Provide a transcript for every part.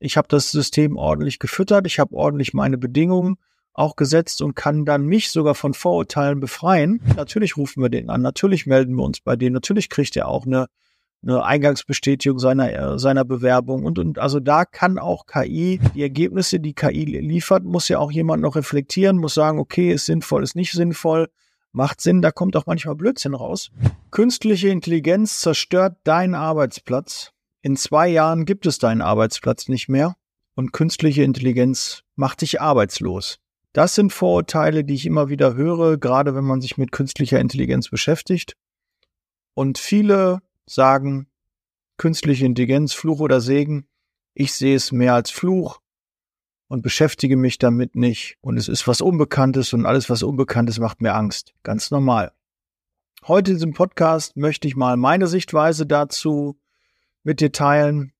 ich habe das System ordentlich gefüttert, ich habe ordentlich meine Bedingungen auch gesetzt und kann dann mich sogar von Vorurteilen befreien. Natürlich rufen wir den an, natürlich melden wir uns bei denen, natürlich kriegt er auch eine, eine Eingangsbestätigung seiner, äh, seiner Bewerbung und, und also da kann auch KI, die Ergebnisse, die KI liefert, muss ja auch jemand noch reflektieren, muss sagen, okay, ist sinnvoll, ist nicht sinnvoll, macht Sinn, da kommt auch manchmal Blödsinn raus. Künstliche Intelligenz zerstört deinen Arbeitsplatz. In zwei Jahren gibt es deinen Arbeitsplatz nicht mehr und künstliche Intelligenz macht dich arbeitslos. Das sind Vorurteile, die ich immer wieder höre, gerade wenn man sich mit künstlicher Intelligenz beschäftigt. Und viele sagen, künstliche Intelligenz, Fluch oder Segen. Ich sehe es mehr als Fluch und beschäftige mich damit nicht. Und es ist was Unbekanntes und alles, was Unbekanntes, macht mir Angst. Ganz normal. Heute in diesem Podcast möchte ich mal meine Sichtweise dazu mit dir teilen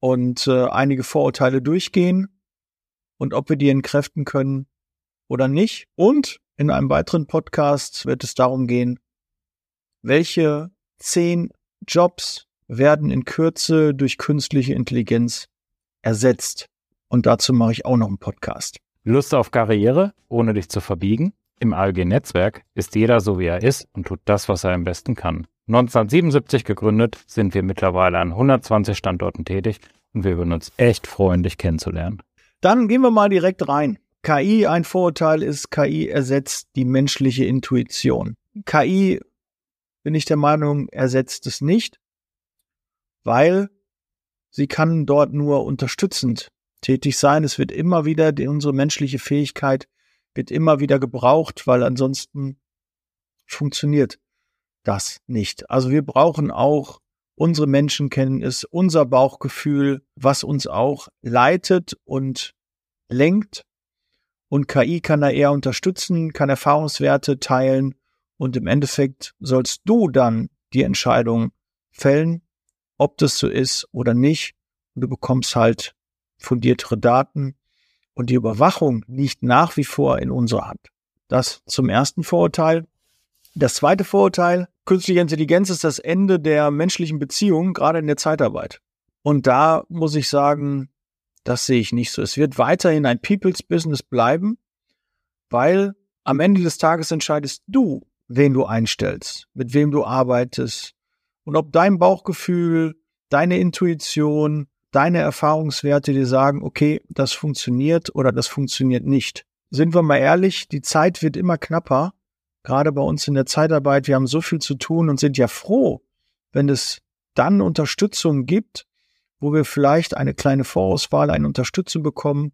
und äh, einige Vorurteile durchgehen und ob wir die entkräften können oder nicht. Und in einem weiteren Podcast wird es darum gehen, welche zehn Jobs werden in Kürze durch künstliche Intelligenz ersetzt. Und dazu mache ich auch noch einen Podcast. Lust auf Karriere, ohne dich zu verbiegen? Im ALG-Netzwerk ist jeder so, wie er ist und tut das, was er am besten kann. 1977 gegründet, sind wir mittlerweile an 120 Standorten tätig und wir würden uns echt freuen, dich kennenzulernen. Dann gehen wir mal direkt rein. KI, ein Vorurteil ist, KI ersetzt die menschliche Intuition. KI, bin ich der Meinung, ersetzt es nicht, weil sie kann dort nur unterstützend tätig sein. Es wird immer wieder, die, unsere menschliche Fähigkeit wird immer wieder gebraucht, weil ansonsten funktioniert das nicht. Also wir brauchen auch unsere Menschenkenntnis, unser Bauchgefühl, was uns auch leitet und lenkt und KI kann da eher unterstützen, kann Erfahrungswerte teilen und im Endeffekt sollst du dann die Entscheidung fällen, ob das so ist oder nicht. Und du bekommst halt fundiertere Daten und die Überwachung liegt nach wie vor in unserer Hand. Das zum ersten Vorurteil. Das zweite Vorurteil, künstliche Intelligenz ist das Ende der menschlichen Beziehung, gerade in der Zeitarbeit. Und da muss ich sagen, das sehe ich nicht so. Es wird weiterhin ein People's Business bleiben, weil am Ende des Tages entscheidest du, wen du einstellst, mit wem du arbeitest und ob dein Bauchgefühl, deine Intuition, deine Erfahrungswerte dir sagen, okay, das funktioniert oder das funktioniert nicht. Sind wir mal ehrlich, die Zeit wird immer knapper, gerade bei uns in der Zeitarbeit. Wir haben so viel zu tun und sind ja froh, wenn es dann Unterstützung gibt, wo wir vielleicht eine kleine Vorauswahl, eine Unterstützung bekommen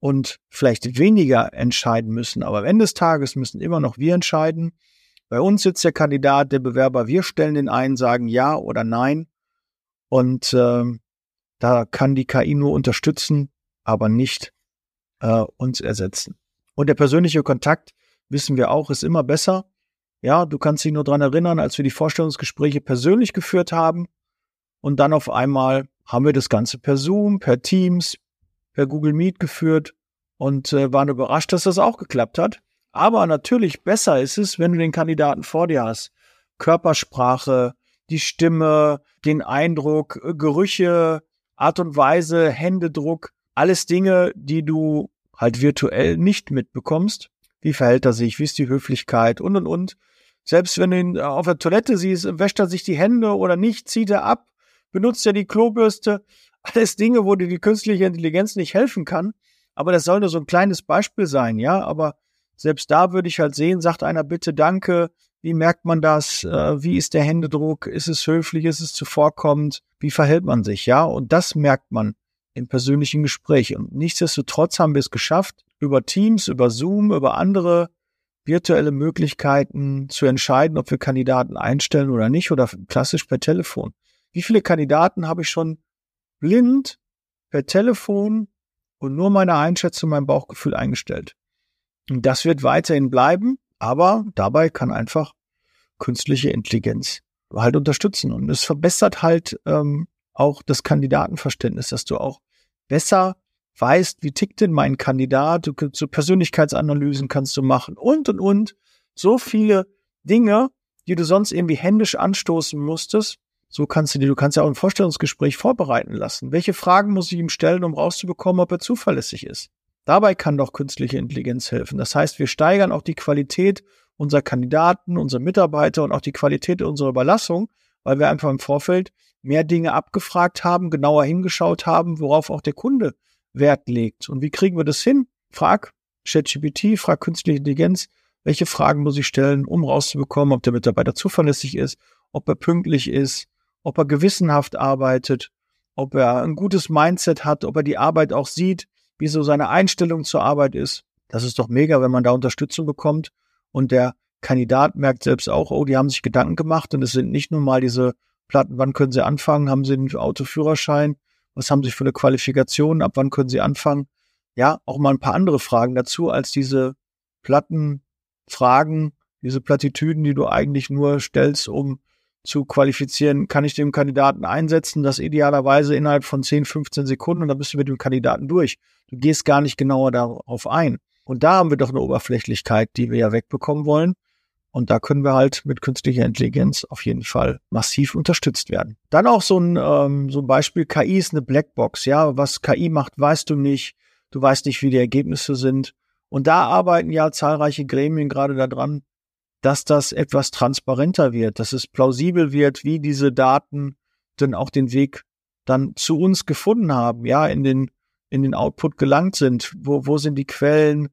und vielleicht weniger entscheiden müssen. Aber am Ende des Tages müssen immer noch wir entscheiden. Bei uns sitzt der Kandidat, der Bewerber, wir stellen den ein, sagen ja oder nein. Und äh, da kann die KI nur unterstützen, aber nicht äh, uns ersetzen. Und der persönliche Kontakt, wissen wir auch, ist immer besser. Ja, du kannst dich nur dran erinnern, als wir die Vorstellungsgespräche persönlich geführt haben und dann auf einmal haben wir das Ganze per Zoom, per Teams, per Google Meet geführt und äh, waren überrascht, dass das auch geklappt hat. Aber natürlich besser ist es, wenn du den Kandidaten vor dir hast. Körpersprache, die Stimme, den Eindruck, äh, Gerüche, Art und Weise, Händedruck, alles Dinge, die du halt virtuell nicht mitbekommst. Wie verhält er sich? Wie ist die Höflichkeit? Und, und, und. Selbst wenn du ihn äh, auf der Toilette siehst, wäscht er sich die Hände oder nicht, zieht er ab, benutzt ja die Klobürste. Alles Dinge, wo dir die künstliche Intelligenz nicht helfen kann. Aber das soll nur so ein kleines Beispiel sein, ja. Aber selbst da würde ich halt sehen, sagt einer bitte Danke. Wie merkt man das? Äh, wie ist der Händedruck? Ist es höflich? Ist es zuvorkommend? Wie verhält man sich? Ja, und das merkt man im persönlichen Gespräch. Und nichtsdestotrotz haben wir es geschafft, über Teams, über Zoom, über andere virtuelle Möglichkeiten zu entscheiden, ob wir Kandidaten einstellen oder nicht oder klassisch per Telefon. Wie viele Kandidaten habe ich schon blind per Telefon und nur meine Einschätzung, mein Bauchgefühl eingestellt? Und das wird weiterhin bleiben, aber dabei kann einfach künstliche Intelligenz halt unterstützen. Und es verbessert halt ähm, auch das Kandidatenverständnis, dass du auch besser weißt, wie tickt denn mein Kandidat, du so Persönlichkeitsanalysen kannst du machen und und und. So viele Dinge, die du sonst irgendwie händisch anstoßen musstest, So kannst du dir, du kannst ja auch ein Vorstellungsgespräch vorbereiten lassen. Welche Fragen muss ich ihm stellen, um rauszubekommen, ob er zuverlässig ist? Dabei kann doch künstliche Intelligenz helfen. Das heißt, wir steigern auch die Qualität unserer Kandidaten, unserer Mitarbeiter und auch die Qualität unserer Überlassung, weil wir einfach im Vorfeld mehr Dinge abgefragt haben, genauer hingeschaut haben, worauf auch der Kunde Wert legt. Und wie kriegen wir das hin? Frag ChatGPT, frag künstliche Intelligenz, welche Fragen muss ich stellen, um rauszubekommen, ob der Mitarbeiter zuverlässig ist, ob er pünktlich ist, ob er gewissenhaft arbeitet, ob er ein gutes Mindset hat, ob er die Arbeit auch sieht, wie so seine Einstellung zur Arbeit ist. Das ist doch mega, wenn man da Unterstützung bekommt und der Kandidat merkt selbst auch, oh, die haben sich Gedanken gemacht und es sind nicht nur mal diese Platten, wann können sie anfangen, haben sie einen Autoführerschein, was haben sie für eine Qualifikation, ab wann können sie anfangen. Ja, auch mal ein paar andere Fragen dazu als diese Plattenfragen, diese Plattitüden, die du eigentlich nur stellst, um zu qualifizieren, kann ich dem Kandidaten einsetzen, das idealerweise innerhalb von 10, 15 Sekunden und dann bist du mit dem Kandidaten durch. Du gehst gar nicht genauer darauf ein. Und da haben wir doch eine Oberflächlichkeit, die wir ja wegbekommen wollen. Und da können wir halt mit künstlicher Intelligenz auf jeden Fall massiv unterstützt werden. Dann auch so ein, ähm, so ein Beispiel, KI ist eine Blackbox. Ja, was KI macht, weißt du nicht. Du weißt nicht, wie die Ergebnisse sind. Und da arbeiten ja zahlreiche Gremien gerade daran, dass das etwas transparenter wird, dass es plausibel wird, wie diese Daten denn auch den Weg dann zu uns gefunden haben, ja, in den, in den Output gelangt sind. Wo, wo sind die Quellen?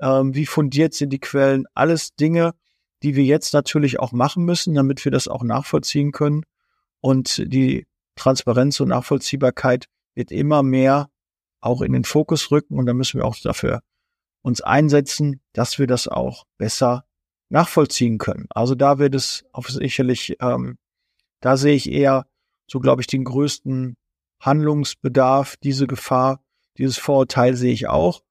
Ähm, wie fundiert sind die Quellen? Alles Dinge, die wir jetzt natürlich auch machen müssen, damit wir das auch nachvollziehen können. Und die Transparenz und Nachvollziehbarkeit wird immer mehr auch in den Fokus rücken. Und da müssen wir auch dafür uns einsetzen, dass wir das auch besser nachvollziehen können. Also da wird es auf sicherlich, ähm, da sehe ich eher so, glaube ich, den größten Handlungsbedarf, diese Gefahr, dieses Vorurteil sehe ich auch.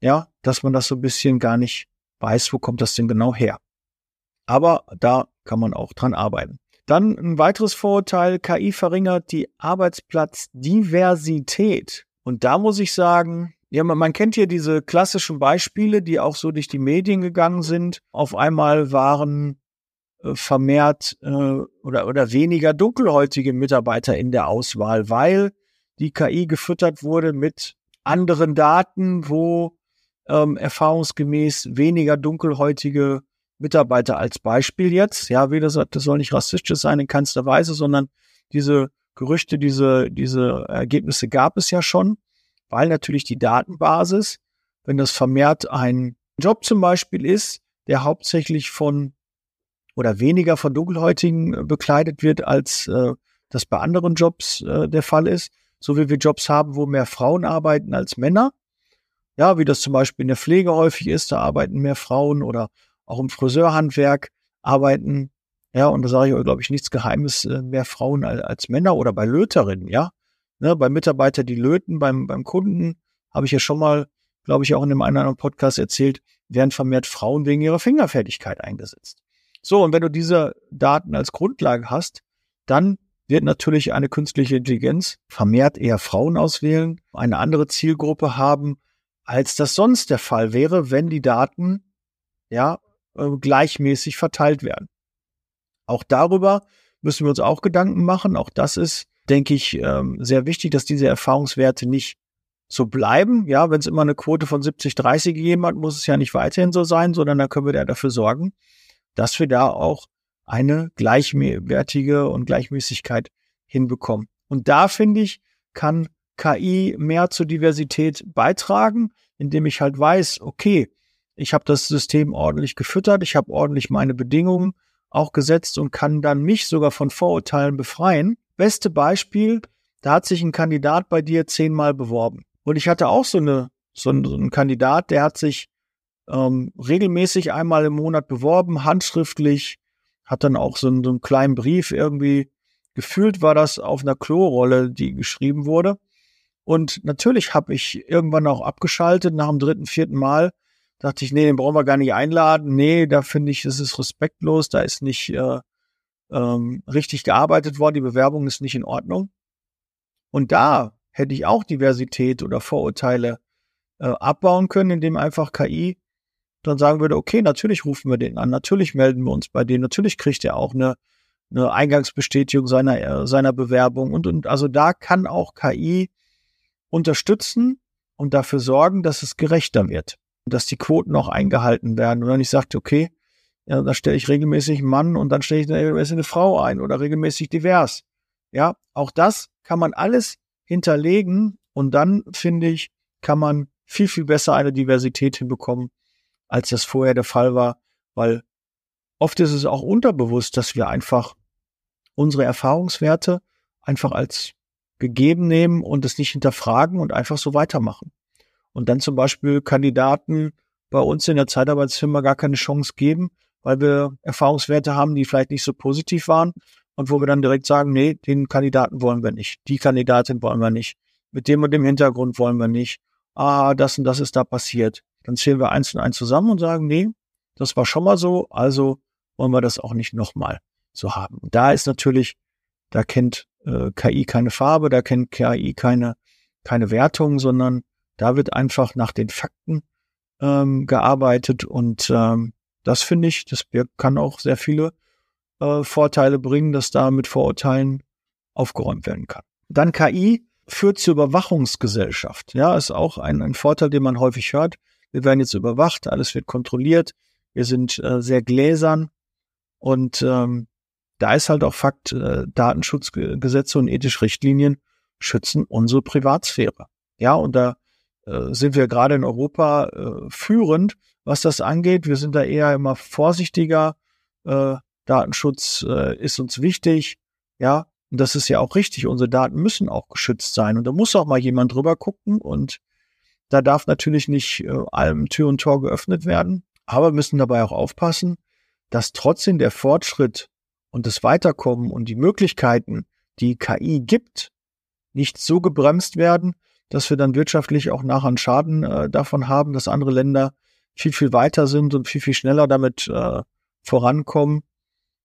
Ja, dass man das so ein bisschen gar nicht weiß, wo kommt das denn genau her. Aber da kann man auch dran arbeiten. Dann ein weiteres Vorurteil, KI verringert die Arbeitsplatzdiversität. Und da muss ich sagen, ja, man, man kennt hier diese klassischen Beispiele, die auch so durch die Medien gegangen sind. Auf einmal waren äh, vermehrt äh, oder, oder weniger dunkelhäutige Mitarbeiter in der Auswahl, weil die KI gefüttert wurde mit anderen Daten, wo ähm, erfahrungsgemäß weniger dunkelhäutige Mitarbeiter als Beispiel jetzt, ja, wie das, das soll nicht rassistisch sein in keinster Weise, sondern diese Gerüchte, diese, diese Ergebnisse gab es ja schon weil natürlich die Datenbasis, wenn das vermehrt ein Job zum Beispiel ist, der hauptsächlich von oder weniger von Dunkelhäutigen äh, bekleidet wird, als äh, das bei anderen Jobs äh, der Fall ist, so wie wir Jobs haben, wo mehr Frauen arbeiten als Männer. Ja, wie das zum Beispiel in der Pflege häufig ist, da arbeiten mehr Frauen oder auch im Friseurhandwerk arbeiten, ja, und da sage ich euch, glaube ich, nichts Geheimes, äh, mehr Frauen als, als Männer oder bei Löterinnen, ja. Ne, bei Mitarbeiter, die löten, beim, beim Kunden, habe ich ja schon mal, glaube ich, auch in einem anderen Podcast erzählt, werden vermehrt Frauen wegen ihrer Fingerfertigkeit eingesetzt. So, und wenn du diese Daten als Grundlage hast, dann wird natürlich eine künstliche Intelligenz vermehrt eher Frauen auswählen, eine andere Zielgruppe haben, als das sonst der Fall wäre, wenn die Daten ja äh, gleichmäßig verteilt werden. Auch darüber müssen wir uns auch Gedanken machen. Auch das ist denke ich, ähm, sehr wichtig, dass diese Erfahrungswerte nicht so bleiben. Ja, wenn es immer eine Quote von 70, 30 gegeben hat, muss es ja nicht weiterhin so sein, sondern da können wir da dafür sorgen, dass wir da auch eine gleichwertige und Gleichmäßigkeit hinbekommen. Und da finde ich, kann KI mehr zur Diversität beitragen, indem ich halt weiß, okay, ich habe das System ordentlich gefüttert, ich habe ordentlich meine Bedingungen auch gesetzt und kann dann mich sogar von Vorurteilen befreien Beste Beispiel, da hat sich ein Kandidat bei dir zehnmal beworben. Und ich hatte auch so, eine, so, einen, so einen Kandidat, der hat sich ähm, regelmäßig einmal im Monat beworben, handschriftlich, hat dann auch so einen, so einen kleinen Brief irgendwie. Gefühlt war das auf einer Klorolle, die geschrieben wurde. Und natürlich habe ich irgendwann auch abgeschaltet nach dem dritten, vierten Mal. Dachte ich, nee, den brauchen wir gar nicht einladen. Nee, da finde ich, das ist respektlos, da ist nicht äh, ähm, richtig gearbeitet worden, die Bewerbung ist nicht in Ordnung. Und da hätte ich auch Diversität oder Vorurteile äh, abbauen können, indem einfach KI dann sagen würde, okay, natürlich rufen wir den an, natürlich melden wir uns bei denen, natürlich kriegt er auch eine, eine Eingangsbestätigung seiner, äh, seiner Bewerbung und, und also da kann auch KI unterstützen und dafür sorgen, dass es gerechter wird dass die Quoten auch eingehalten werden. Und wenn ich sagte, okay, ja, da stelle ich regelmäßig einen Mann und dann stelle ich regelmäßig eine Frau ein oder regelmäßig divers. Ja, auch das kann man alles hinterlegen und dann finde ich, kann man viel, viel besser eine Diversität hinbekommen, als das vorher der Fall war, weil oft ist es auch unterbewusst, dass wir einfach unsere Erfahrungswerte einfach als gegeben nehmen und es nicht hinterfragen und einfach so weitermachen. Und dann zum Beispiel Kandidaten bei uns in der Zeitarbeitsfirma gar keine Chance geben, weil wir Erfahrungswerte haben, die vielleicht nicht so positiv waren und wo wir dann direkt sagen, nee, den Kandidaten wollen wir nicht, die Kandidatin wollen wir nicht, mit dem und dem Hintergrund wollen wir nicht, ah, das und das ist da passiert. Dann zählen wir eins und eins zusammen und sagen, nee, das war schon mal so, also wollen wir das auch nicht nochmal so haben. Und da ist natürlich, da kennt äh, KI keine Farbe, da kennt KI keine, keine Wertung, sondern da wird einfach nach den Fakten ähm, gearbeitet und ähm, das finde ich, das kann auch sehr viele äh, Vorteile bringen, dass da mit Vorurteilen aufgeräumt werden kann. Dann KI führt zur Überwachungsgesellschaft. Ja, ist auch ein, ein Vorteil, den man häufig hört. Wir werden jetzt überwacht, alles wird kontrolliert, wir sind äh, sehr gläsern und ähm, da ist halt auch Fakt, äh, Datenschutzgesetze und ethische Richtlinien schützen unsere Privatsphäre. Ja, und da äh, sind wir gerade in Europa äh, führend, was das angeht. Wir sind da eher immer vorsichtiger. Äh, Datenschutz äh, ist uns wichtig. Ja, und das ist ja auch richtig. Unsere Daten müssen auch geschützt sein. Und da muss auch mal jemand drüber gucken. Und da darf natürlich nicht äh, allem Tür und Tor geöffnet werden. Aber wir müssen dabei auch aufpassen, dass trotzdem der Fortschritt und das Weiterkommen und die Möglichkeiten, die KI gibt, nicht so gebremst werden, dass wir dann wirtschaftlich auch nachher einen Schaden äh, davon haben, dass andere Länder viel, viel weiter sind und viel, viel schneller damit äh, vorankommen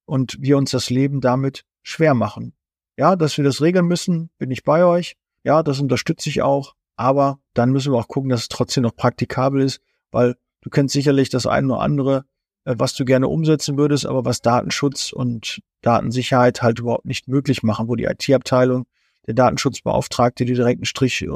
und wir uns das Leben damit schwer machen. Ja, dass wir das regeln müssen, bin ich bei euch. Ja, das unterstütze ich auch. Aber dann müssen wir auch gucken, dass es trotzdem noch praktikabel ist, weil du kennst sicherlich das eine oder andere, äh, was du gerne umsetzen würdest, aber was Datenschutz und Datensicherheit halt überhaupt nicht möglich machen, wo die IT-Abteilung, der Datenschutzbeauftragte, die direkten Strich äh,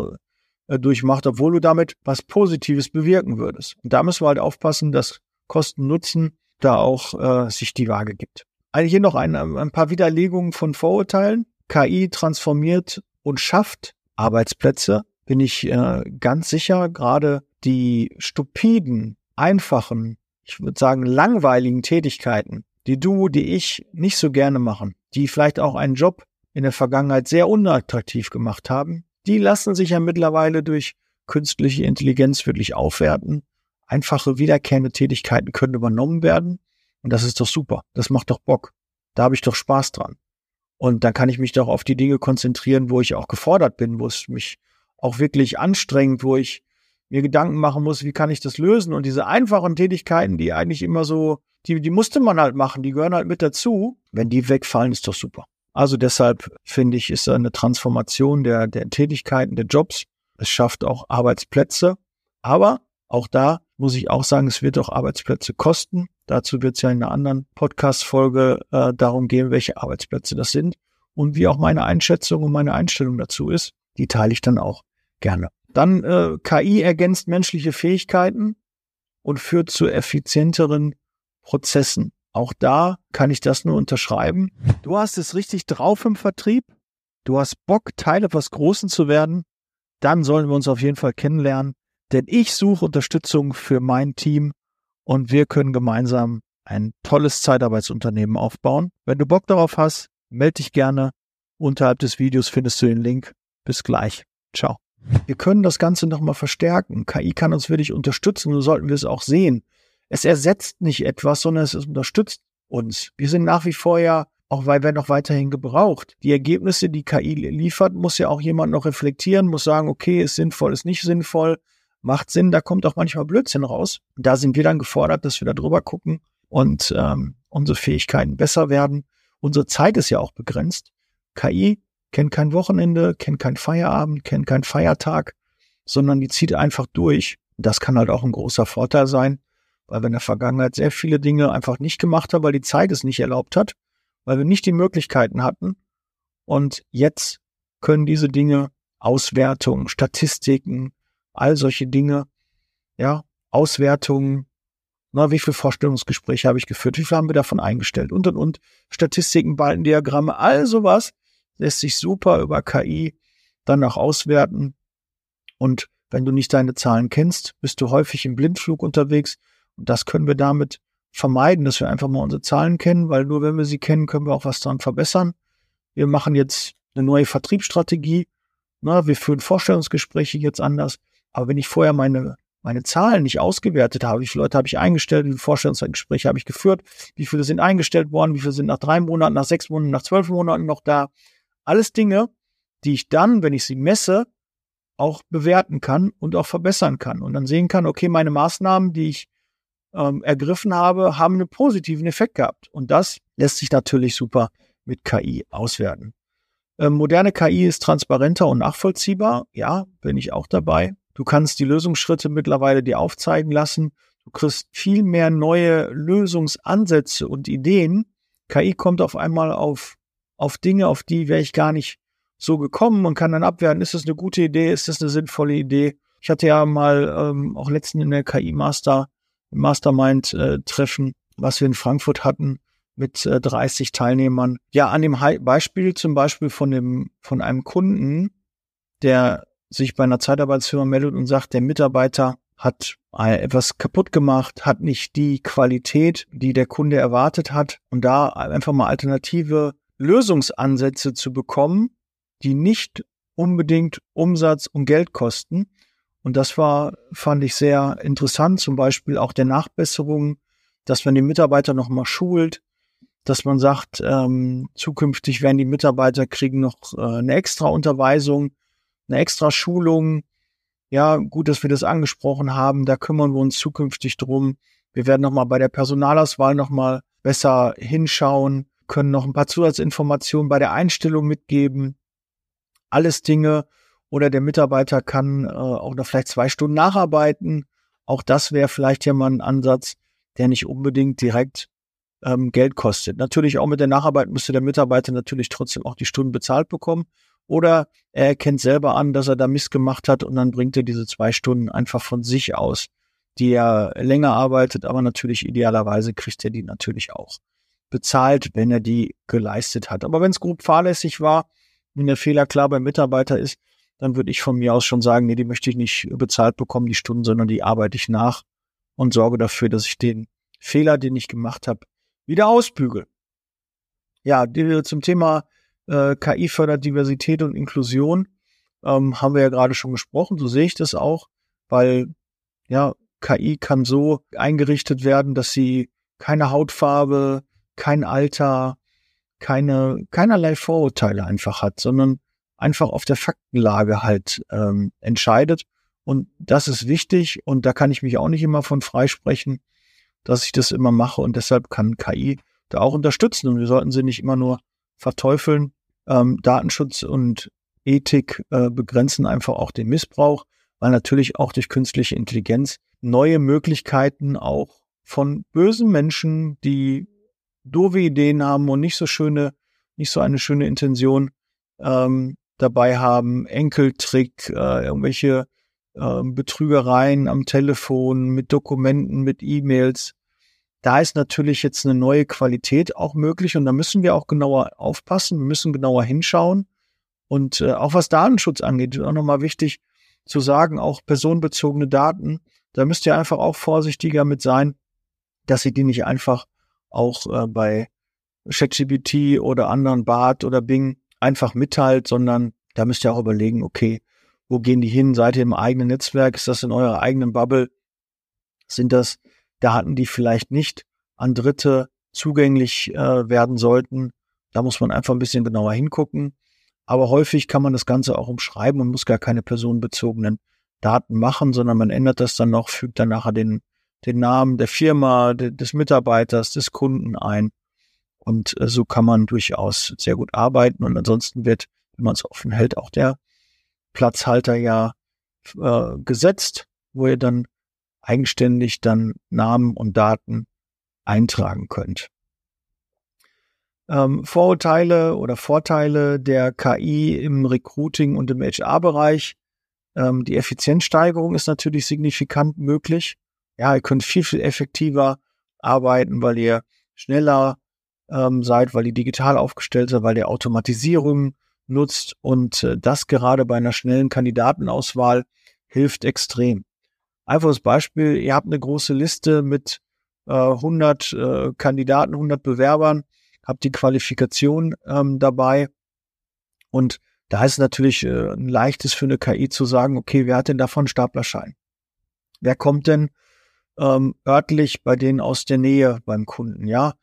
durchmacht, obwohl du damit was Positives bewirken würdest. Und da müssen wir halt aufpassen, dass Kosten-Nutzen da auch äh, sich die Waage gibt. Eigentlich hier noch ein, ein paar Widerlegungen von Vorurteilen. KI transformiert und schafft Arbeitsplätze, bin ich äh, ganz sicher. Gerade die stupiden, einfachen, ich würde sagen langweiligen Tätigkeiten, die du, die ich nicht so gerne machen, die vielleicht auch einen Job in der Vergangenheit sehr unattraktiv gemacht haben, die lassen sich ja mittlerweile durch künstliche Intelligenz wirklich aufwerten. Einfache wiederkehrende Tätigkeiten können übernommen werden. Und das ist doch super. Das macht doch Bock. Da habe ich doch Spaß dran. Und dann kann ich mich doch auf die Dinge konzentrieren, wo ich auch gefordert bin, wo es mich auch wirklich anstrengt, wo ich mir Gedanken machen muss, wie kann ich das lösen? Und diese einfachen Tätigkeiten, die eigentlich immer so, die, die musste man halt machen, die gehören halt mit dazu. Wenn die wegfallen, ist doch super. Also deshalb finde ich, ist eine Transformation der, der Tätigkeiten, der Jobs. Es schafft auch Arbeitsplätze. Aber auch da muss ich auch sagen, es wird auch Arbeitsplätze kosten. Dazu wird es ja in einer anderen Podcast-Folge äh, darum gehen, welche Arbeitsplätze das sind und wie auch meine Einschätzung und meine Einstellung dazu ist. Die teile ich dann auch gerne. Dann äh, KI ergänzt menschliche Fähigkeiten und führt zu effizienteren Prozessen. Auch da kann ich das nur unterschreiben. Du hast es richtig drauf im Vertrieb. Du hast Bock, Teil etwas Großen zu werden. Dann sollen wir uns auf jeden Fall kennenlernen. Denn ich suche Unterstützung für mein Team und wir können gemeinsam ein tolles Zeitarbeitsunternehmen aufbauen. Wenn du Bock darauf hast, melde dich gerne. Unterhalb des Videos findest du den Link. Bis gleich. Ciao. Wir können das Ganze nochmal verstärken. KI kann uns wirklich unterstützen und sollten wir es auch sehen. Es ersetzt nicht etwas, sondern es unterstützt uns. Wir sind nach wie vor ja, auch weil wir noch weiterhin gebraucht. Die Ergebnisse, die KI liefert, muss ja auch jemand noch reflektieren, muss sagen, okay, ist sinnvoll, ist nicht sinnvoll macht Sinn, da kommt auch manchmal Blödsinn raus. Da sind wir dann gefordert, dass wir da drüber gucken und ähm, unsere Fähigkeiten besser werden. Unsere Zeit ist ja auch begrenzt. KI kennt kein Wochenende, kennt kein Feierabend, kennt kein Feiertag, sondern die zieht einfach durch. Das kann halt auch ein großer Vorteil sein, weil wir in der Vergangenheit sehr viele Dinge einfach nicht gemacht haben, weil die Zeit es nicht erlaubt hat. weil wir nicht die Möglichkeiten hatten. Und jetzt können diese Dinge, Auswertungen, Statistiken, all solche Dinge, ja, Auswertungen, na, wie viele Vorstellungsgespräche habe ich geführt, wie viel haben wir davon eingestellt und und und, Statistiken, Balkendiagramme, all sowas lässt sich super über KI dann auch auswerten. Und wenn du nicht deine Zahlen kennst, bist du häufig im Blindflug unterwegs. Und das können wir damit vermeiden, dass wir einfach mal unsere Zahlen kennen, weil nur wenn wir sie kennen, können wir auch was daran verbessern. Wir machen jetzt eine neue Vertriebsstrategie. Na, wir führen Vorstellungsgespräche jetzt anders. Aber wenn ich vorher meine, meine Zahlen nicht ausgewertet habe, wie viele Leute habe ich eingestellt, wie viele Vorstellungsgespräche habe ich geführt, wie viele sind eingestellt worden, wie viele sind nach drei Monaten, nach sechs Monaten, nach zwölf Monaten noch da. Alles Dinge, die ich dann, wenn ich sie messe, auch bewerten kann und auch verbessern kann und dann sehen kann, okay, meine Maßnahmen, die ich ähm, ergriffen habe, haben einen positiven Effekt gehabt. Und das lässt sich natürlich super mit KI auswerten. Ähm, moderne KI ist transparenter und nachvollziehbar. Ja, bin ich auch dabei. Du kannst die Lösungsschritte mittlerweile dir aufzeigen lassen. Du kriegst viel mehr neue Lösungsansätze und Ideen. KI kommt auf einmal auf, auf Dinge, auf die wäre ich gar nicht so gekommen und kann dann abwerten, ist das eine gute Idee, ist das eine sinnvolle Idee. Ich hatte ja mal ähm, auch letztens in der KI-Master Mastermind-Treffen, äh, was wir in Frankfurt hatten, mit äh, 30 Teilnehmern. Ja, an dem Beispiel zum Beispiel von dem, von einem Kunden, der sich bei einer Zeitarbeitsfirma meldet und sagt, der Mitarbeiter hat äh, etwas kaputt gemacht, hat nicht die Qualität, die der Kunde erwartet hat und da einfach mal alternative Lösungsansätze zu bekommen, die nicht unbedingt Umsatz und Geld kosten, und das war, fand ich sehr interessant, zum Beispiel auch der Nachbesserung, dass man die Mitarbeiter nochmal schult, dass man sagt, ähm, zukünftig werden die Mitarbeiter kriegen noch äh, eine extra Unterweisung, eine extra Schulung. Ja, gut, dass wir das angesprochen haben. Da kümmern wir uns zukünftig drum. Wir werden nochmal bei der Personalauswahl nochmal besser hinschauen, können noch ein paar Zusatzinformationen bei der Einstellung mitgeben. Alles Dinge, oder der Mitarbeiter kann äh, auch noch vielleicht zwei Stunden nacharbeiten. Auch das wäre vielleicht ja mal ein Ansatz, der nicht unbedingt direkt ähm, Geld kostet. Natürlich auch mit der Nacharbeit müsste der Mitarbeiter natürlich trotzdem auch die Stunden bezahlt bekommen. Oder er erkennt selber an, dass er da Mist gemacht hat und dann bringt er diese zwei Stunden einfach von sich aus, die er länger arbeitet, aber natürlich idealerweise kriegt er die natürlich auch bezahlt, wenn er die geleistet hat. Aber wenn es grob fahrlässig war, wenn der Fehler klar beim Mitarbeiter ist, dann würde ich von mir aus schon sagen, nee, die möchte ich nicht bezahlt bekommen, die Stunden, sondern die arbeite ich nach und sorge dafür, dass ich den Fehler, den ich gemacht habe, wieder ausbügel. Ja, die, zum Thema äh, KI fördert Diversität und Inklusion ähm, haben wir ja gerade schon gesprochen. So sehe ich das auch, weil ja KI kann so eingerichtet werden, dass sie keine Hautfarbe, kein Alter, keine keinerlei Vorurteile einfach hat, sondern einfach auf der Faktenlage halt ähm, entscheidet. Und das ist wichtig und da kann ich mich auch nicht immer von freisprechen, dass ich das immer mache und deshalb kann KI da auch unterstützen und wir sollten sie nicht immer nur verteufeln. Ähm, Datenschutz und Ethik äh, begrenzen einfach auch den Missbrauch, weil natürlich auch durch künstliche Intelligenz neue Möglichkeiten auch von bösen Menschen, die doofe Ideen haben und nicht so schöne, nicht so eine schöne Intention, ähm, dabei haben, Enkeltrick, äh, irgendwelche äh, Betrügereien am Telefon, mit Dokumenten, mit E-Mails. Da ist natürlich jetzt eine neue Qualität auch möglich und da müssen wir auch genauer aufpassen, wir müssen genauer hinschauen. Und äh, auch was Datenschutz angeht, ist auch nochmal wichtig zu sagen, auch personenbezogene Daten, da müsst ihr einfach auch vorsichtiger mit sein, dass ihr die nicht einfach auch äh, bei ChatGPT oder anderen Bart oder Bing einfach mitteilt, sondern da müsst ihr auch überlegen, okay, wo gehen die hin? Seid ihr im eigenen Netzwerk? Ist das in eurer eigenen Bubble? Sind das Daten, die vielleicht nicht an Dritte zugänglich äh, werden sollten? Da muss man einfach ein bisschen genauer hingucken. Aber häufig kann man das Ganze auch umschreiben und muss gar keine personenbezogenen Daten machen, sondern man ändert das dann noch, fügt dann nachher den, den Namen der Firma, de, des Mitarbeiters, des Kunden ein und äh, so kann man durchaus sehr gut arbeiten. Und ansonsten wird, wenn man es offen hält, auch der Platzhalter ja äh, gesetzt, wo ihr dann eigenständig dann Namen und Daten eintragen könnt. Ähm, Vorurteile oder Vorteile der KI im Recruiting und im HR-Bereich. Ähm, die Effizienzsteigerung ist natürlich signifikant möglich. Ja, ihr könnt viel, viel effektiver arbeiten, weil ihr schneller ähm, seid, weil ihr digital aufgestellt seid, weil ihr Automatisierung nutzt und äh, das gerade bei einer schnellen Kandidatenauswahl hilft extrem. Einfaches Beispiel, ihr habt eine große Liste mit äh, 100 äh, Kandidaten, 100 Bewerbern, habt die Qualifikation ähm, dabei und da ist natürlich äh, ein leichtes für eine KI zu sagen, okay, wer hat denn davon Staplerschein? Wer kommt denn ähm, örtlich bei denen aus der Nähe beim Kunden? Ja,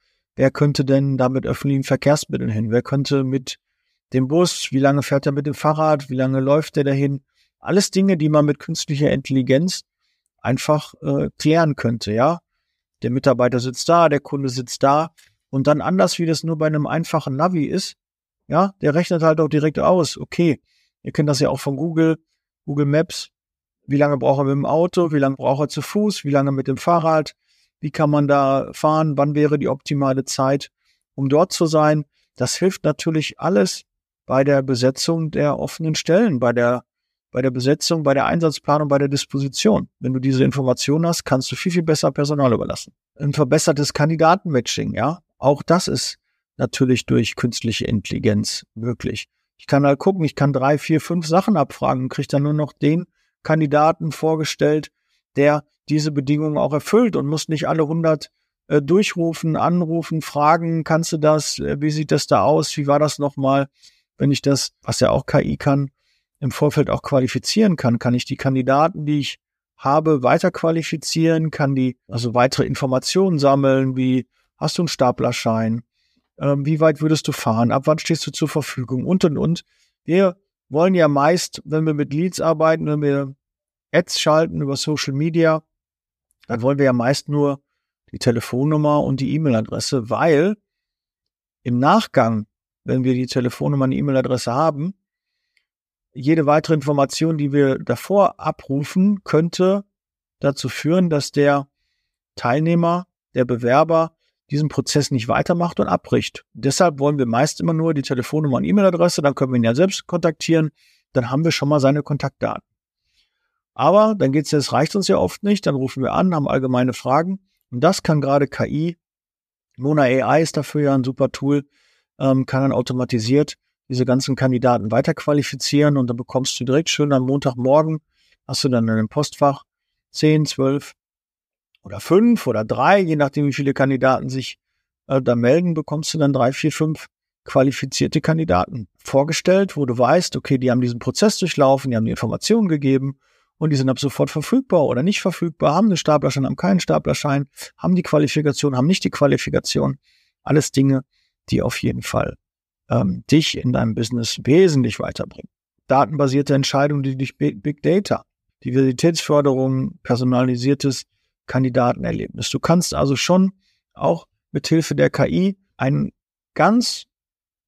wer könnte denn da mit öffentlichen Verkehrsmitteln hin? Wer könnte mit dem Bus? Wie lange fährt er mit dem Fahrrad? Wie lange läuft er dahin? Alles Dinge, die man mit künstlicher Intelligenz einfach äh, klären könnte, ja. Der Mitarbeiter sitzt da, der Kunde sitzt da und dann anders, wie das nur bei einem einfachen Navi ist, ja, der rechnet halt auch direkt aus, okay, ihr kennt das ja auch von Google, Google Maps, wie lange braucht er mit dem Auto, wie lange braucht er zu Fuß, wie lange mit dem Fahrrad, wie kann man da fahren, wann wäre die optimale Zeit, um dort zu sein. Das hilft natürlich alles bei der Besetzung der offenen Stellen, bei der bei der Besetzung, bei der Einsatzplanung, bei der Disposition. Wenn du diese Informationen hast, kannst du viel, viel besser Personal überlassen. Ein verbessertes Kandidatenmatching, ja. Auch das ist natürlich durch künstliche Intelligenz möglich. Ich kann halt gucken, ich kann drei, vier, fünf Sachen abfragen und kriege dann nur noch den Kandidaten vorgestellt, der diese Bedingungen auch erfüllt und muss nicht alle hundert äh, durchrufen, anrufen, fragen, kannst du das, äh, wie sieht das da aus, wie war das nochmal, wenn ich das, was ja auch KI kann, im Vorfeld auch qualifizieren kann, kann ich die Kandidaten, die ich habe, weiter qualifizieren, kann die also weitere Informationen sammeln, wie hast du einen Staplerschein, ähm, wie weit würdest du fahren, ab wann stehst du zur Verfügung? Und und und. Wir wollen ja meist, wenn wir mit Leads arbeiten, wenn wir Ads schalten über Social Media, dann wollen wir ja meist nur die Telefonnummer und die E-Mail-Adresse, weil im Nachgang, wenn wir die Telefonnummer und die E-Mail-Adresse haben, jede weitere Information, die wir davor abrufen, könnte dazu führen, dass der Teilnehmer, der Bewerber diesen Prozess nicht weitermacht und abbricht. Deshalb wollen wir meist immer nur die Telefonnummer und E-Mail-Adresse, dann können wir ihn ja selbst kontaktieren, dann haben wir schon mal seine Kontaktdaten. Aber dann geht's ja, es reicht uns ja oft nicht, dann rufen wir an, haben allgemeine Fragen. Und das kann gerade KI, Mona AI ist dafür ja ein super Tool, ähm, kann dann automatisiert diese ganzen Kandidaten weiterqualifizieren. Und dann bekommst du direkt schön am Montagmorgen, hast du dann in einem Postfach 10, 12 oder 5 oder 3, je nachdem wie viele Kandidaten sich äh, da melden, bekommst du dann 3, 4, 5 qualifizierte Kandidaten vorgestellt, wo du weißt, okay, die haben diesen Prozess durchlaufen, die haben die Informationen gegeben und die sind ab sofort verfügbar oder nicht verfügbar, haben einen Staplerschein, haben keinen Staplerschein, haben die Qualifikation, haben nicht die Qualifikation. Alles Dinge, die auf jeden Fall ähm, dich in deinem Business wesentlich weiterbringen. Datenbasierte Entscheidungen, die dich Big Data, Diversitätsförderung, personalisiertes Kandidatenerlebnis. Du kannst also schon auch mit Hilfe der KI ein ganz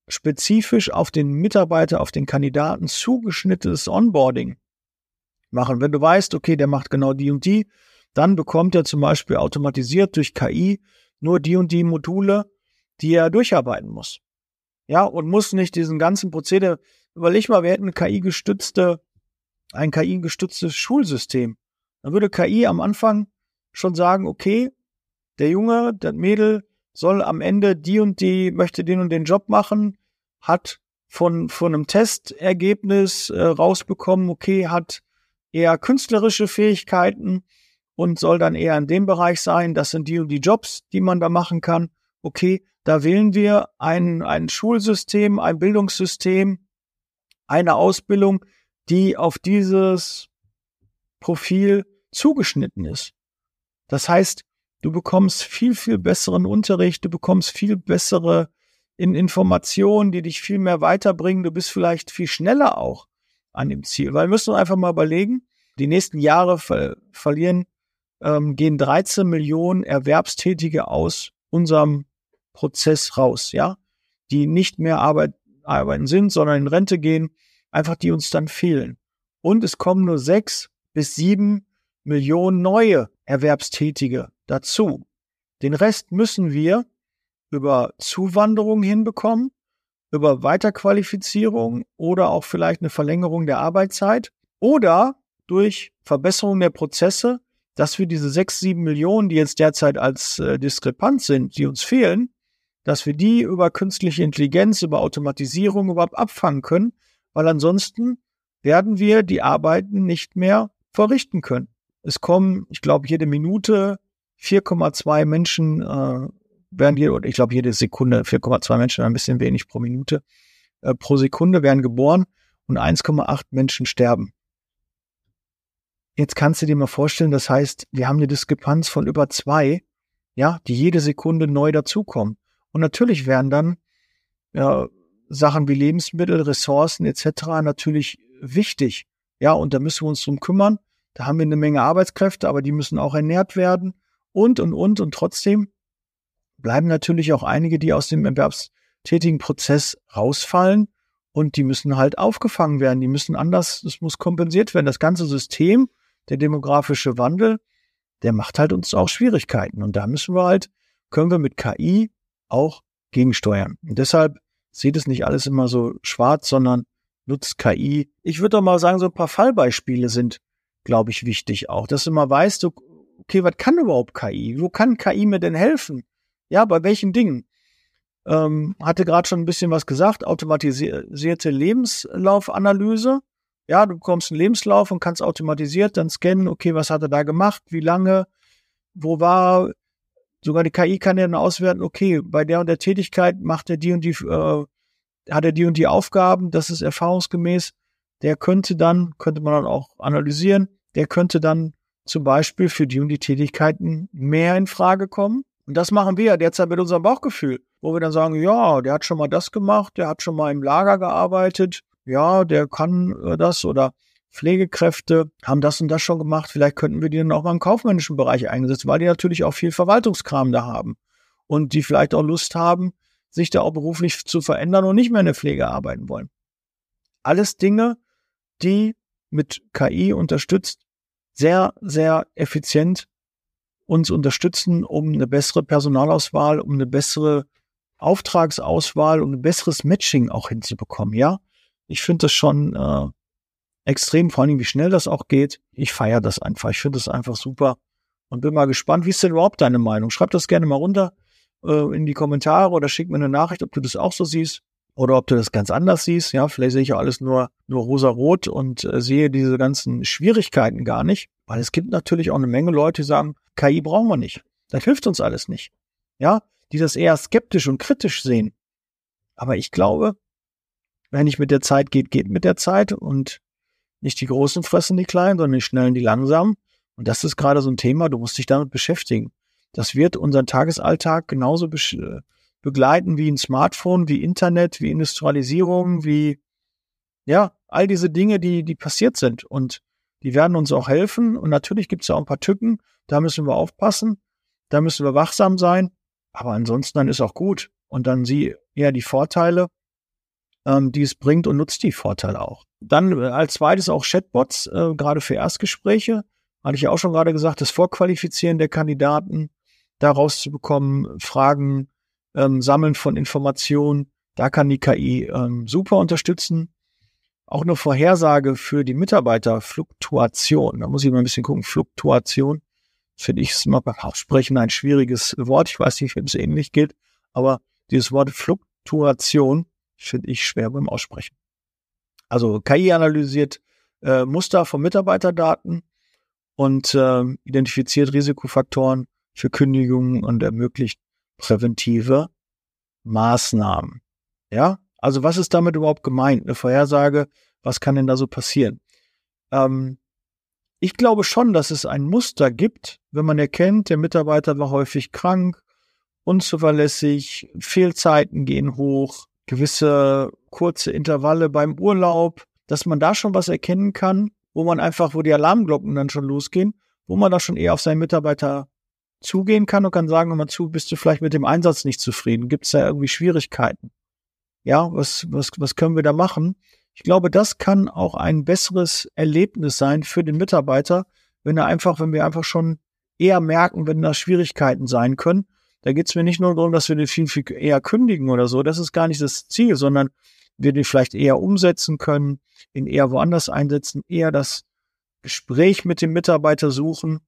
spezifisch auf den Mitarbeiter, auf den Kandidaten zugeschnittenes Onboarding machen. Wenn du weißt, okay, der macht genau die und die, dann bekommt er zum Beispiel automatisiert durch KI nur die und die Module, die er durcharbeiten muss. Ja, und muss nicht diesen ganzen Prozedere, überleg mal, wir hätten KI-gestützte, ein KI-gestütztes Schulsystem. Dann würde KI am Anfang schon sagen, okay, der Junge, der Mädel soll am Ende die und die, möchte den und den Job machen, hat von, von einem Testergebnis äh, rausbekommen, okay, hat eher künstlerische Fähigkeiten und soll dann eher in dem Bereich sein, das sind die und die Jobs, die man da machen kann. Okay, da wählen wir ein, ein Schulsystem, ein Bildungssystem, eine Ausbildung, die auf dieses Profil zugeschnitten ist. Das heißt, du bekommst viel, viel besseren Unterricht, du bekommst viel bessere Informationen, die dich viel mehr weiterbringen, du bist vielleicht viel schneller auch an dem Ziel. Weil wir müssen einfach mal überlegen, die nächsten Jahre ver verlieren, ähm, gehen 13 Millionen Erwerbstätige aus unserem Prozess raus, ja, die nicht mehr Arbeit, arbeiten sind, sondern in Rente gehen, einfach die uns dann fehlen. Und es kommen nur sechs bis sieben Millionen neue Erwerbstätige dazu. Den Rest müssen wir über Zuwanderung hinbekommen, über Weiterqualifizierung oder auch vielleicht eine Verlängerung der Arbeitszeit oder durch Verbesserung der Prozesse, dass wir diese sechs, sieben Millionen, die jetzt derzeit als äh, Diskrepanz sind, die uns fehlen, dass wir die über künstliche Intelligenz, über Automatisierung überhaupt abfangen können, weil ansonsten werden wir die Arbeiten nicht mehr verrichten können. Es kommen, ich glaube, jede Minute 4,2 Menschen äh, werden hier, oder ich glaube jede Sekunde, 4,2 Menschen, ein bisschen wenig pro Minute, äh, pro Sekunde werden geboren und 1,8 Menschen sterben. Jetzt kannst du dir mal vorstellen, das heißt, wir haben eine Diskrepanz von über zwei, ja, die jede Sekunde neu dazukommen. Und natürlich werden dann ja, Sachen wie Lebensmittel, Ressourcen etc. natürlich wichtig. Ja, und da müssen wir uns drum kümmern. Da haben wir eine Menge Arbeitskräfte, aber die müssen auch ernährt werden und, und, und. Und trotzdem bleiben natürlich auch einige, die aus dem erwerbstätigen Prozess rausfallen und die müssen halt aufgefangen werden. Die müssen anders, das muss kompensiert werden. Das ganze System, der demografische Wandel, der macht halt uns auch Schwierigkeiten. Und da müssen wir halt, können wir mit KI auch gegensteuern. Und deshalb sieht es nicht alles immer so schwarz, sondern nutzt KI. Ich würde doch mal sagen, so ein paar Fallbeispiele sind, glaube ich, wichtig auch, dass du mal weißt, okay, was kann überhaupt KI? Wo kann KI mir denn helfen? Ja, bei welchen Dingen? Ähm, hatte gerade schon ein bisschen was gesagt, automatisierte Lebenslaufanalyse. Ja, du bekommst einen Lebenslauf und kannst automatisiert dann scannen, okay, was hat er da gemacht, wie lange, wo war, sogar die KI kann ja dann auswerten, okay, bei der und der Tätigkeit macht er die und die, äh, hat er die und die Aufgaben, das ist erfahrungsgemäß. Der könnte dann, könnte man dann auch analysieren, der könnte dann zum Beispiel für die und die Tätigkeiten mehr in Frage kommen. Und das machen wir derzeit mit unserem Bauchgefühl, wo wir dann sagen, ja, der hat schon mal das gemacht, der hat schon mal im Lager gearbeitet, ja, der kann äh, das oder Pflegekräfte haben das und das schon gemacht, vielleicht könnten wir die dann auch mal im kaufmännischen Bereich einsetzen, weil die natürlich auch viel Verwaltungskram da haben und die vielleicht auch Lust haben, sich da auch beruflich zu verändern und nicht mehr in der Pflege arbeiten wollen. Alles Dinge, die mit KI unterstützt sehr, sehr effizient uns unterstützen, um eine bessere Personalauswahl, um eine bessere Auftragsauswahl, um ein besseres Matching auch hinzubekommen, ja. Ich finde das schon äh, extrem, vor allem wie schnell das auch geht. Ich feiere das einfach. Ich finde das einfach super und bin mal gespannt. Wie ist denn überhaupt deine Meinung? Schreib das gerne mal runter äh, in die Kommentare oder schick mir eine Nachricht, ob du das auch so siehst oder ob du das ganz anders siehst. Ja, vielleicht sehe ich ja alles nur, nur rosa-rot und äh, sehe diese ganzen Schwierigkeiten gar nicht. Weil es gibt natürlich auch eine Menge Leute, die sagen, KI brauchen wir nicht. Das hilft uns alles nicht. Ja, die das eher skeptisch und kritisch sehen. Aber ich glaube, wenn nicht mit der Zeit geht, geht mit der Zeit und nicht die Großen fressen die Kleinen, sondern die Schnellen die Langsamen. Und das ist gerade so ein Thema, du musst dich damit beschäftigen. Das wird unseren Tagesalltag genauso be begleiten wie ein Smartphone, wie Internet, wie Industrialisierung, wie, ja, all diese Dinge, die, die passiert sind. Und die werden uns auch helfen. Und natürlich gibt es ja auch ein paar Tücken. Da müssen wir aufpassen. Da müssen wir wachsam sein. Aber ansonsten dann ist auch gut. Und dann sieh eher die Vorteile, ähm, die es bringt und nutzt die Vorteile auch. Dann äh, als zweites auch Chatbots, äh, gerade für Erstgespräche. Hatte ich ja auch schon gerade gesagt, das Vorqualifizieren der Kandidaten, daraus zu bekommen, Fragen, ähm, Sammeln von Informationen. Da kann die KI ähm, super unterstützen. Auch eine Vorhersage für die Mitarbeiterfluktuation. Da muss ich mal ein bisschen gucken. Fluktuation finde ich es mal beim Aussprechen ein schwieriges Wort. Ich weiß nicht, ob es ähnlich geht, aber dieses Wort Fluktuation finde ich schwer beim Aussprechen. Also KI analysiert äh, Muster von Mitarbeiterdaten und äh, identifiziert Risikofaktoren für Kündigungen und ermöglicht präventive Maßnahmen. Ja, also was ist damit überhaupt gemeint? Eine Vorhersage, was kann denn da so passieren? Ähm, ich glaube schon, dass es ein Muster gibt, wenn man erkennt, der Mitarbeiter war häufig krank, unzuverlässig, Fehlzeiten gehen hoch, gewisse kurze Intervalle beim Urlaub, dass man da schon was erkennen kann, wo man einfach, wo die Alarmglocken dann schon losgehen, wo man da schon eher auf seinen Mitarbeiter zugehen kann und kann sagen, mal zu, bist du vielleicht mit dem Einsatz nicht zufrieden? Gibt es da irgendwie Schwierigkeiten? Ja, was, was, was können wir da machen? Ich glaube, das kann auch ein besseres Erlebnis sein für den Mitarbeiter, wenn er einfach, wenn wir einfach schon eher merken, wenn da Schwierigkeiten sein können, Da geht es mir nicht nur darum, dass wir den viel, viel eher kündigen oder so. Das ist gar nicht das Ziel, sondern wir den vielleicht eher umsetzen können, ihn eher woanders einsetzen, eher das Gespräch mit dem Mitarbeiter suchen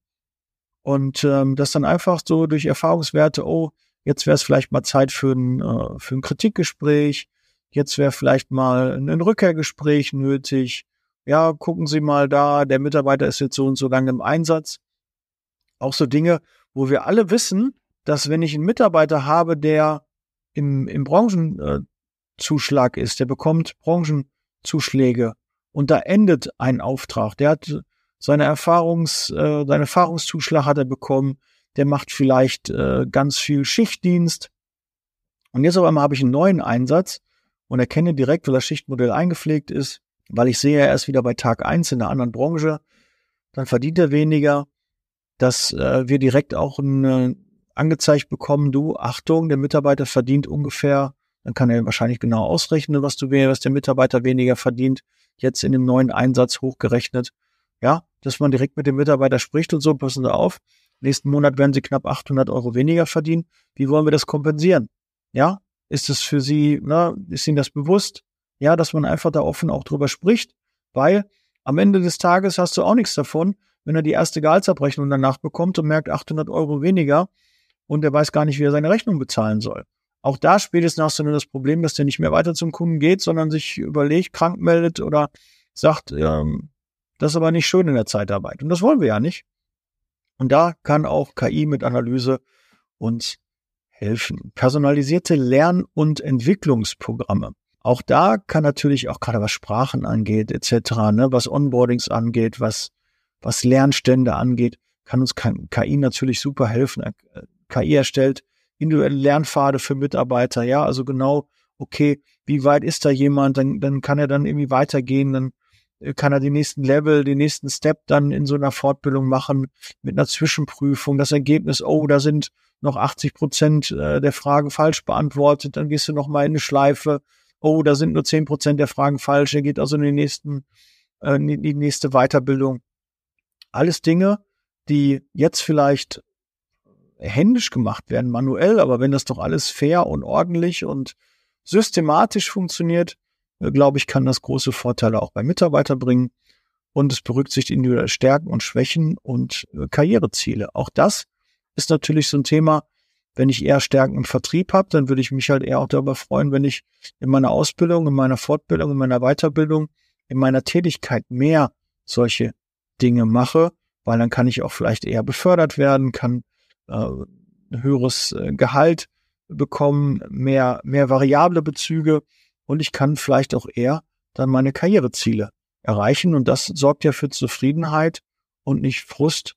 und ähm, das dann einfach so durch Erfahrungswerte, oh, jetzt wäre es vielleicht mal Zeit für ein, äh, für ein Kritikgespräch, jetzt wäre vielleicht mal ein Rückkehrgespräch nötig. Ja, gucken Sie mal da, der Mitarbeiter ist jetzt so und so lange im Einsatz. Auch so Dinge, wo wir alle wissen, dass wenn ich einen Mitarbeiter habe, der im, im Branchenzuschlag ist, der bekommt Branchenzuschläge und da endet ein Auftrag. Der hat seine Erfahrungs, äh, seinen Erfahrungszuschlag hat er bekommen. Der macht vielleicht äh, ganz viel Schichtdienst. Und jetzt auf einmal habe ich einen neuen Einsatz und erkenne direkt, weil das Schichtmodell eingepflegt ist, weil ich sehe, er ist wieder bei Tag eins in einer anderen Branche, dann verdient er weniger, dass äh, wir direkt auch ein, äh, angezeigt bekommen, du, Achtung, der Mitarbeiter verdient ungefähr, dann kann er wahrscheinlich genau ausrechnen, was du was der Mitarbeiter weniger verdient, jetzt in dem neuen Einsatz hochgerechnet. Ja, dass man direkt mit dem Mitarbeiter spricht und so, passen Sie auf, nächsten Monat werden Sie knapp 800 Euro weniger verdienen. Wie wollen wir das kompensieren? Ja, ist es für Sie, na, ist Ihnen das bewusst? Ja, dass man einfach da offen auch drüber spricht, weil am Ende des Tages hast du auch nichts davon, wenn er die erste Gehaltsabrechnung danach bekommt und merkt 800 Euro weniger und er weiß gar nicht, wie er seine Rechnung bezahlen soll. Auch da spätestens hast du nur das Problem, dass der nicht mehr weiter zum Kunden geht, sondern sich überlegt, krank meldet oder sagt, ähm, das ist aber nicht schön in der Zeitarbeit. Und das wollen wir ja nicht. Und da kann auch KI mit Analyse uns helfen. Personalisierte Lern- und Entwicklungsprogramme. Auch da kann natürlich auch gerade was Sprachen angeht, etc., ne, was Onboardings angeht, was, was Lernstände angeht, kann uns KI natürlich super helfen. KI erstellt individuelle Lernpfade für Mitarbeiter, ja, also genau, okay, wie weit ist da jemand, dann, dann kann er dann irgendwie weitergehen, dann kann er den nächsten Level, den nächsten Step dann in so einer Fortbildung machen mit einer Zwischenprüfung. Das Ergebnis, oh, da sind noch 80 Prozent äh, der Fragen falsch beantwortet, dann gehst du noch mal in eine Schleife. Oh, da sind nur 10 Prozent der Fragen falsch. Er geht also in die nächsten, äh, in die nächste Weiterbildung. Alles Dinge, die jetzt vielleicht händisch gemacht werden, manuell, aber wenn das doch alles fair und ordentlich und systematisch funktioniert, äh, glaube ich, kann das große Vorteile auch bei Mitarbeitern bringen. Und es berücksichtigt individuelle Stärken und Schwächen und äh, Karriereziele. Auch das ist natürlich so ein Thema, wenn ich eher Stärken im Vertrieb habe, dann würde ich mich halt eher auch darüber freuen, wenn ich in meiner Ausbildung, in meiner Fortbildung, in meiner Weiterbildung, in meiner Tätigkeit mehr solche Dinge mache, weil dann kann ich auch vielleicht eher befördert werden, kann äh, ein höheres äh, Gehalt bekommen, mehr, mehr variable Bezüge und ich kann vielleicht auch eher dann meine Karriereziele erreichen und das sorgt ja für Zufriedenheit und nicht Frust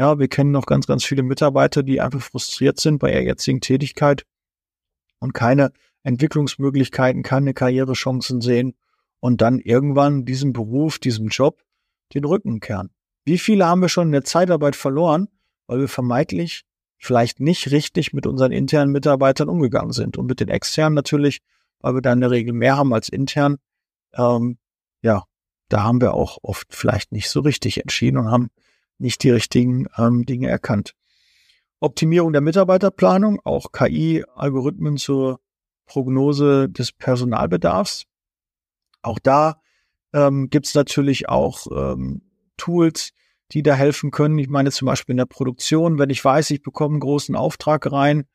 ja, wir kennen noch ganz, ganz viele Mitarbeiter, die einfach frustriert sind bei ihrer jetzigen Tätigkeit und keine Entwicklungsmöglichkeiten, keine Karrierechancen sehen und dann irgendwann diesem Beruf, diesem Job den Rücken kehren. Wie viele haben wir schon in der Zeitarbeit verloren, weil wir vermeintlich vielleicht nicht richtig mit unseren internen Mitarbeitern umgegangen sind und mit den externen natürlich, weil wir da in der Regel mehr haben als intern. Ähm, ja, da haben wir auch oft vielleicht nicht so richtig entschieden und haben nicht die richtigen ähm, Dinge erkannt. Optimierung der Mitarbeiterplanung, auch KI-Algorithmen zur Prognose des Personalbedarfs. Auch da ähm, gibt es natürlich auch ähm, Tools, die da helfen können. Ich meine zum Beispiel in der Produktion, wenn ich weiß, ich bekomme einen großen Auftrag rein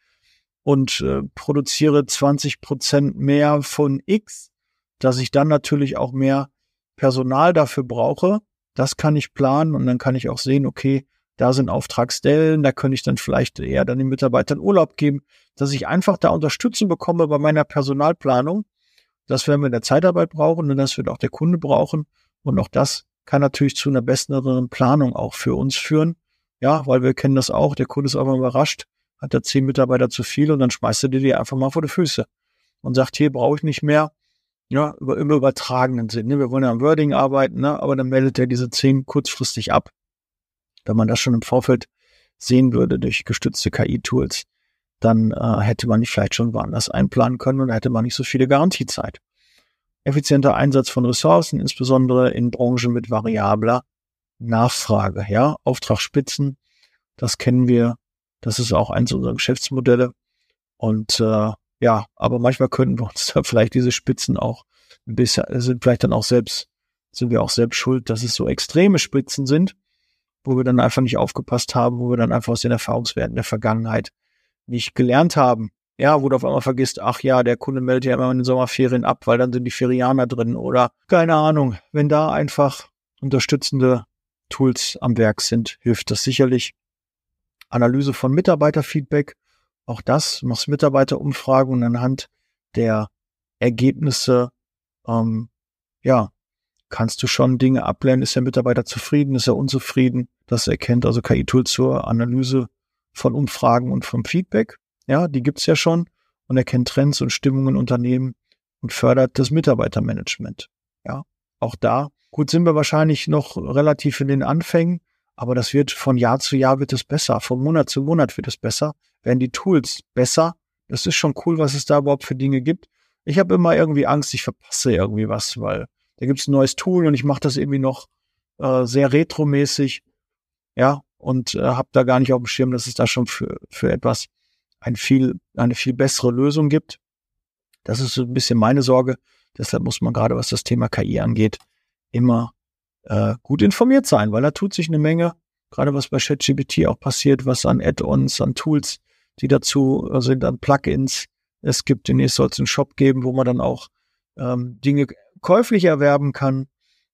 und äh, produziere 20 Prozent mehr von X, dass ich dann natürlich auch mehr Personal dafür brauche, das kann ich planen und dann kann ich auch sehen, okay, da sind Auftragsstellen, da könnte ich dann vielleicht eher dann den Mitarbeitern Urlaub geben, dass ich einfach da Unterstützung bekomme bei meiner Personalplanung. Das werden wir in der Zeitarbeit brauchen und das wird auch der Kunde brauchen. Und auch das kann natürlich zu einer besseren Planung auch für uns führen. Ja, weil wir kennen das auch. Der Kunde ist auch mal überrascht, hat da zehn Mitarbeiter zu viel und dann schmeißt er dir die einfach mal vor die Füße und sagt, hier brauche ich nicht mehr ja, über, im übertragenen Sinn. Ne? Wir wollen ja am Wording arbeiten, ne? aber dann meldet er diese zehn kurzfristig ab. Wenn man das schon im Vorfeld sehen würde durch gestützte KI-Tools, dann äh, hätte man die vielleicht schon woanders einplanen können und hätte man nicht so viele Garantiezeit. Effizienter Einsatz von Ressourcen, insbesondere in Branchen mit variabler Nachfrage. Ja, Auftragsspitzen, das kennen wir. Das ist auch eins unserer Geschäftsmodelle. Und äh, ja, aber manchmal könnten wir uns da vielleicht diese Spitzen auch ein bisschen, sind vielleicht dann auch selbst, sind wir auch selbst schuld, dass es so extreme Spitzen sind, wo wir dann einfach nicht aufgepasst haben, wo wir dann einfach aus den Erfahrungswerten der Vergangenheit nicht gelernt haben. Ja, wo du auf einmal vergisst, ach ja, der Kunde meldet ja immer in den Sommerferien ab, weil dann sind die Ferianer drin oder keine Ahnung. Wenn da einfach unterstützende Tools am Werk sind, hilft das sicherlich. Analyse von Mitarbeiterfeedback, auch das, machst Mitarbeiterumfragen und anhand der Ergebnisse, ähm, ja, kannst du schon Dinge ablernen. Ist der Mitarbeiter zufrieden? Ist er unzufrieden? Das erkennt also KI-Tool zur Analyse von Umfragen und vom Feedback. Ja, die gibt's ja schon und erkennt Trends und Stimmungen in Unternehmen und fördert das Mitarbeitermanagement. Ja, auch da. Gut, sind wir wahrscheinlich noch relativ in den Anfängen, aber das wird von Jahr zu Jahr wird es besser. Von Monat zu Monat wird es besser. Werden die Tools besser. Das ist schon cool, was es da überhaupt für Dinge gibt. Ich habe immer irgendwie Angst, ich verpasse irgendwie was, weil da gibt's ein neues Tool und ich mache das irgendwie noch äh, sehr retromäßig. Ja, und äh, habe da gar nicht auf dem Schirm, dass es da schon für, für etwas ein viel, eine viel bessere Lösung gibt. Das ist so ein bisschen meine Sorge. Deshalb muss man gerade, was das Thema KI angeht, immer äh, gut informiert sein, weil da tut sich eine Menge, gerade was bei ChatGPT auch passiert, was an Add-ons, an Tools, die dazu äh, sind, an Plugins. Es gibt demnächst soll es einen Shop geben, wo man dann auch ähm, Dinge käuflich erwerben kann,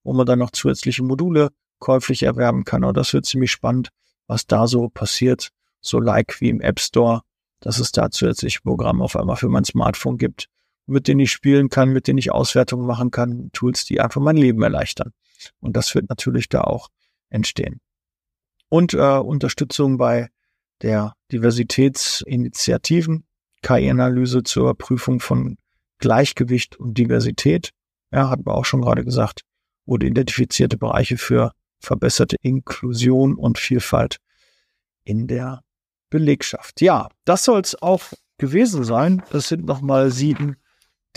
wo man dann noch zusätzliche Module käuflich erwerben kann. Und das wird ziemlich spannend, was da so passiert, so like wie im App Store, dass es da zusätzliche Programme auf einmal für mein Smartphone gibt, mit denen ich spielen kann, mit denen ich Auswertungen machen kann, Tools, die einfach mein Leben erleichtern. Und das wird natürlich da auch entstehen. Und äh, Unterstützung bei der Diversitätsinitiativen, KI-Analyse zur Prüfung von Gleichgewicht und Diversität. Ja, hatten wir auch schon gerade gesagt, wurde identifizierte Bereiche für verbesserte Inklusion und Vielfalt in der Belegschaft. Ja, das soll es auch gewesen sein. Das sind nochmal sieben,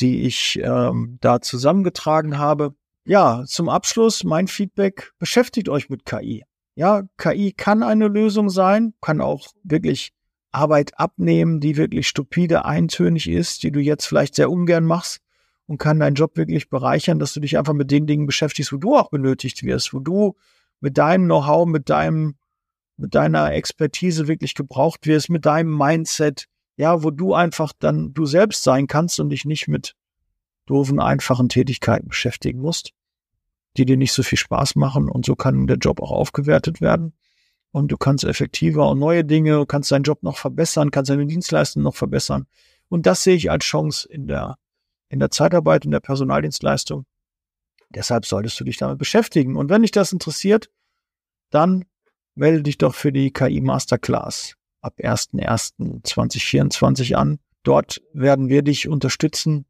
die ich ähm, da zusammengetragen habe. Ja, zum Abschluss mein Feedback. Beschäftigt euch mit KI. Ja, KI kann eine Lösung sein, kann auch wirklich Arbeit abnehmen, die wirklich stupide, eintönig ist, die du jetzt vielleicht sehr ungern machst und kann deinen Job wirklich bereichern, dass du dich einfach mit den Dingen beschäftigst, wo du auch benötigt wirst, wo du mit deinem Know-how, mit deinem, mit deiner Expertise wirklich gebraucht wirst, mit deinem Mindset, ja, wo du einfach dann du selbst sein kannst und dich nicht mit doofen, einfachen Tätigkeiten beschäftigen musst, die dir nicht so viel Spaß machen und so kann der Job auch aufgewertet werden und du kannst effektiver und neue Dinge, kannst deinen Job noch verbessern, kannst deine Dienstleistungen noch verbessern und das sehe ich als Chance in der in der Zeitarbeit, in der Personaldienstleistung. Deshalb solltest du dich damit beschäftigen. Und wenn dich das interessiert, dann melde dich doch für die KI Masterclass ab 01.01.2024 an. Dort werden wir dich unterstützen,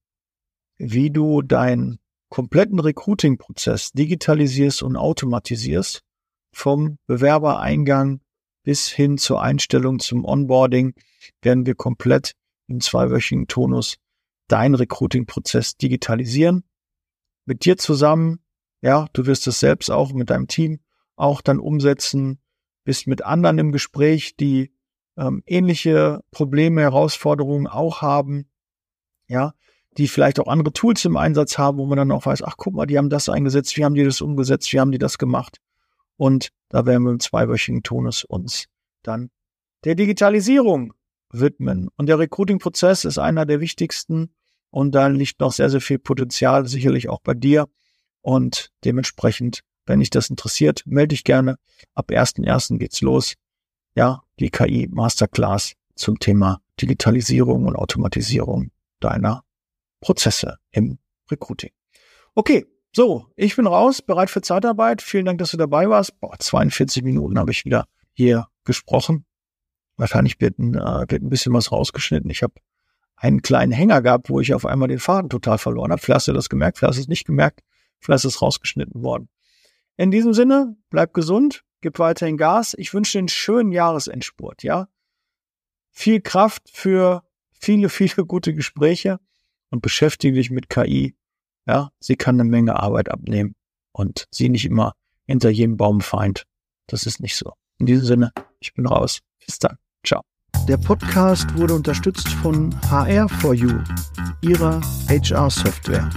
wie du deinen kompletten Recruiting-Prozess digitalisierst und automatisierst, vom Bewerbereingang bis hin zur Einstellung zum Onboarding werden wir komplett im zweiwöchigen Tonus deinen Recruiting-Prozess digitalisieren. Mit dir zusammen, ja, du wirst es selbst auch mit deinem Team auch dann umsetzen, bist mit anderen im Gespräch, die ähm, ähnliche Probleme, Herausforderungen auch haben, ja, die vielleicht auch andere Tools im Einsatz haben, wo man dann auch weiß, ach guck mal, die haben das eingesetzt, wie haben die das umgesetzt, wie haben die das gemacht? Und da werden wir im zweiwöchigen Tonus uns dann der Digitalisierung widmen. Und der Recruiting-Prozess ist einer der wichtigsten und da liegt noch sehr, sehr viel Potenzial, sicherlich auch bei dir. Und dementsprechend, wenn dich das interessiert, melde dich gerne. Ab 1.1. geht's los. Ja, die KI Masterclass zum Thema Digitalisierung und Automatisierung deiner Prozesse im Recruiting. Okay, so, ich bin raus, bereit für Zeitarbeit. Vielen Dank, dass du dabei warst. Boah, 42 Minuten habe ich wieder hier gesprochen. Wahrscheinlich wird ein, äh, wird ein bisschen was rausgeschnitten. Ich habe einen kleinen Hänger gehabt, wo ich auf einmal den Faden total verloren habe. Vielleicht hast du das gemerkt, vielleicht hast du es nicht gemerkt, vielleicht ist es rausgeschnitten worden. In diesem Sinne, bleib gesund, gib weiterhin Gas. Ich wünsche dir einen schönen Jahresendspurt, ja. Viel Kraft für viele, viele gute Gespräche und beschäftige dich mit KI. Ja, sie kann eine Menge Arbeit abnehmen und sie nicht immer hinter jedem Baum feind. Das ist nicht so. In diesem Sinne, ich bin raus. Bis dann. Ciao. Der Podcast wurde unterstützt von HR4U, ihrer HR-Software.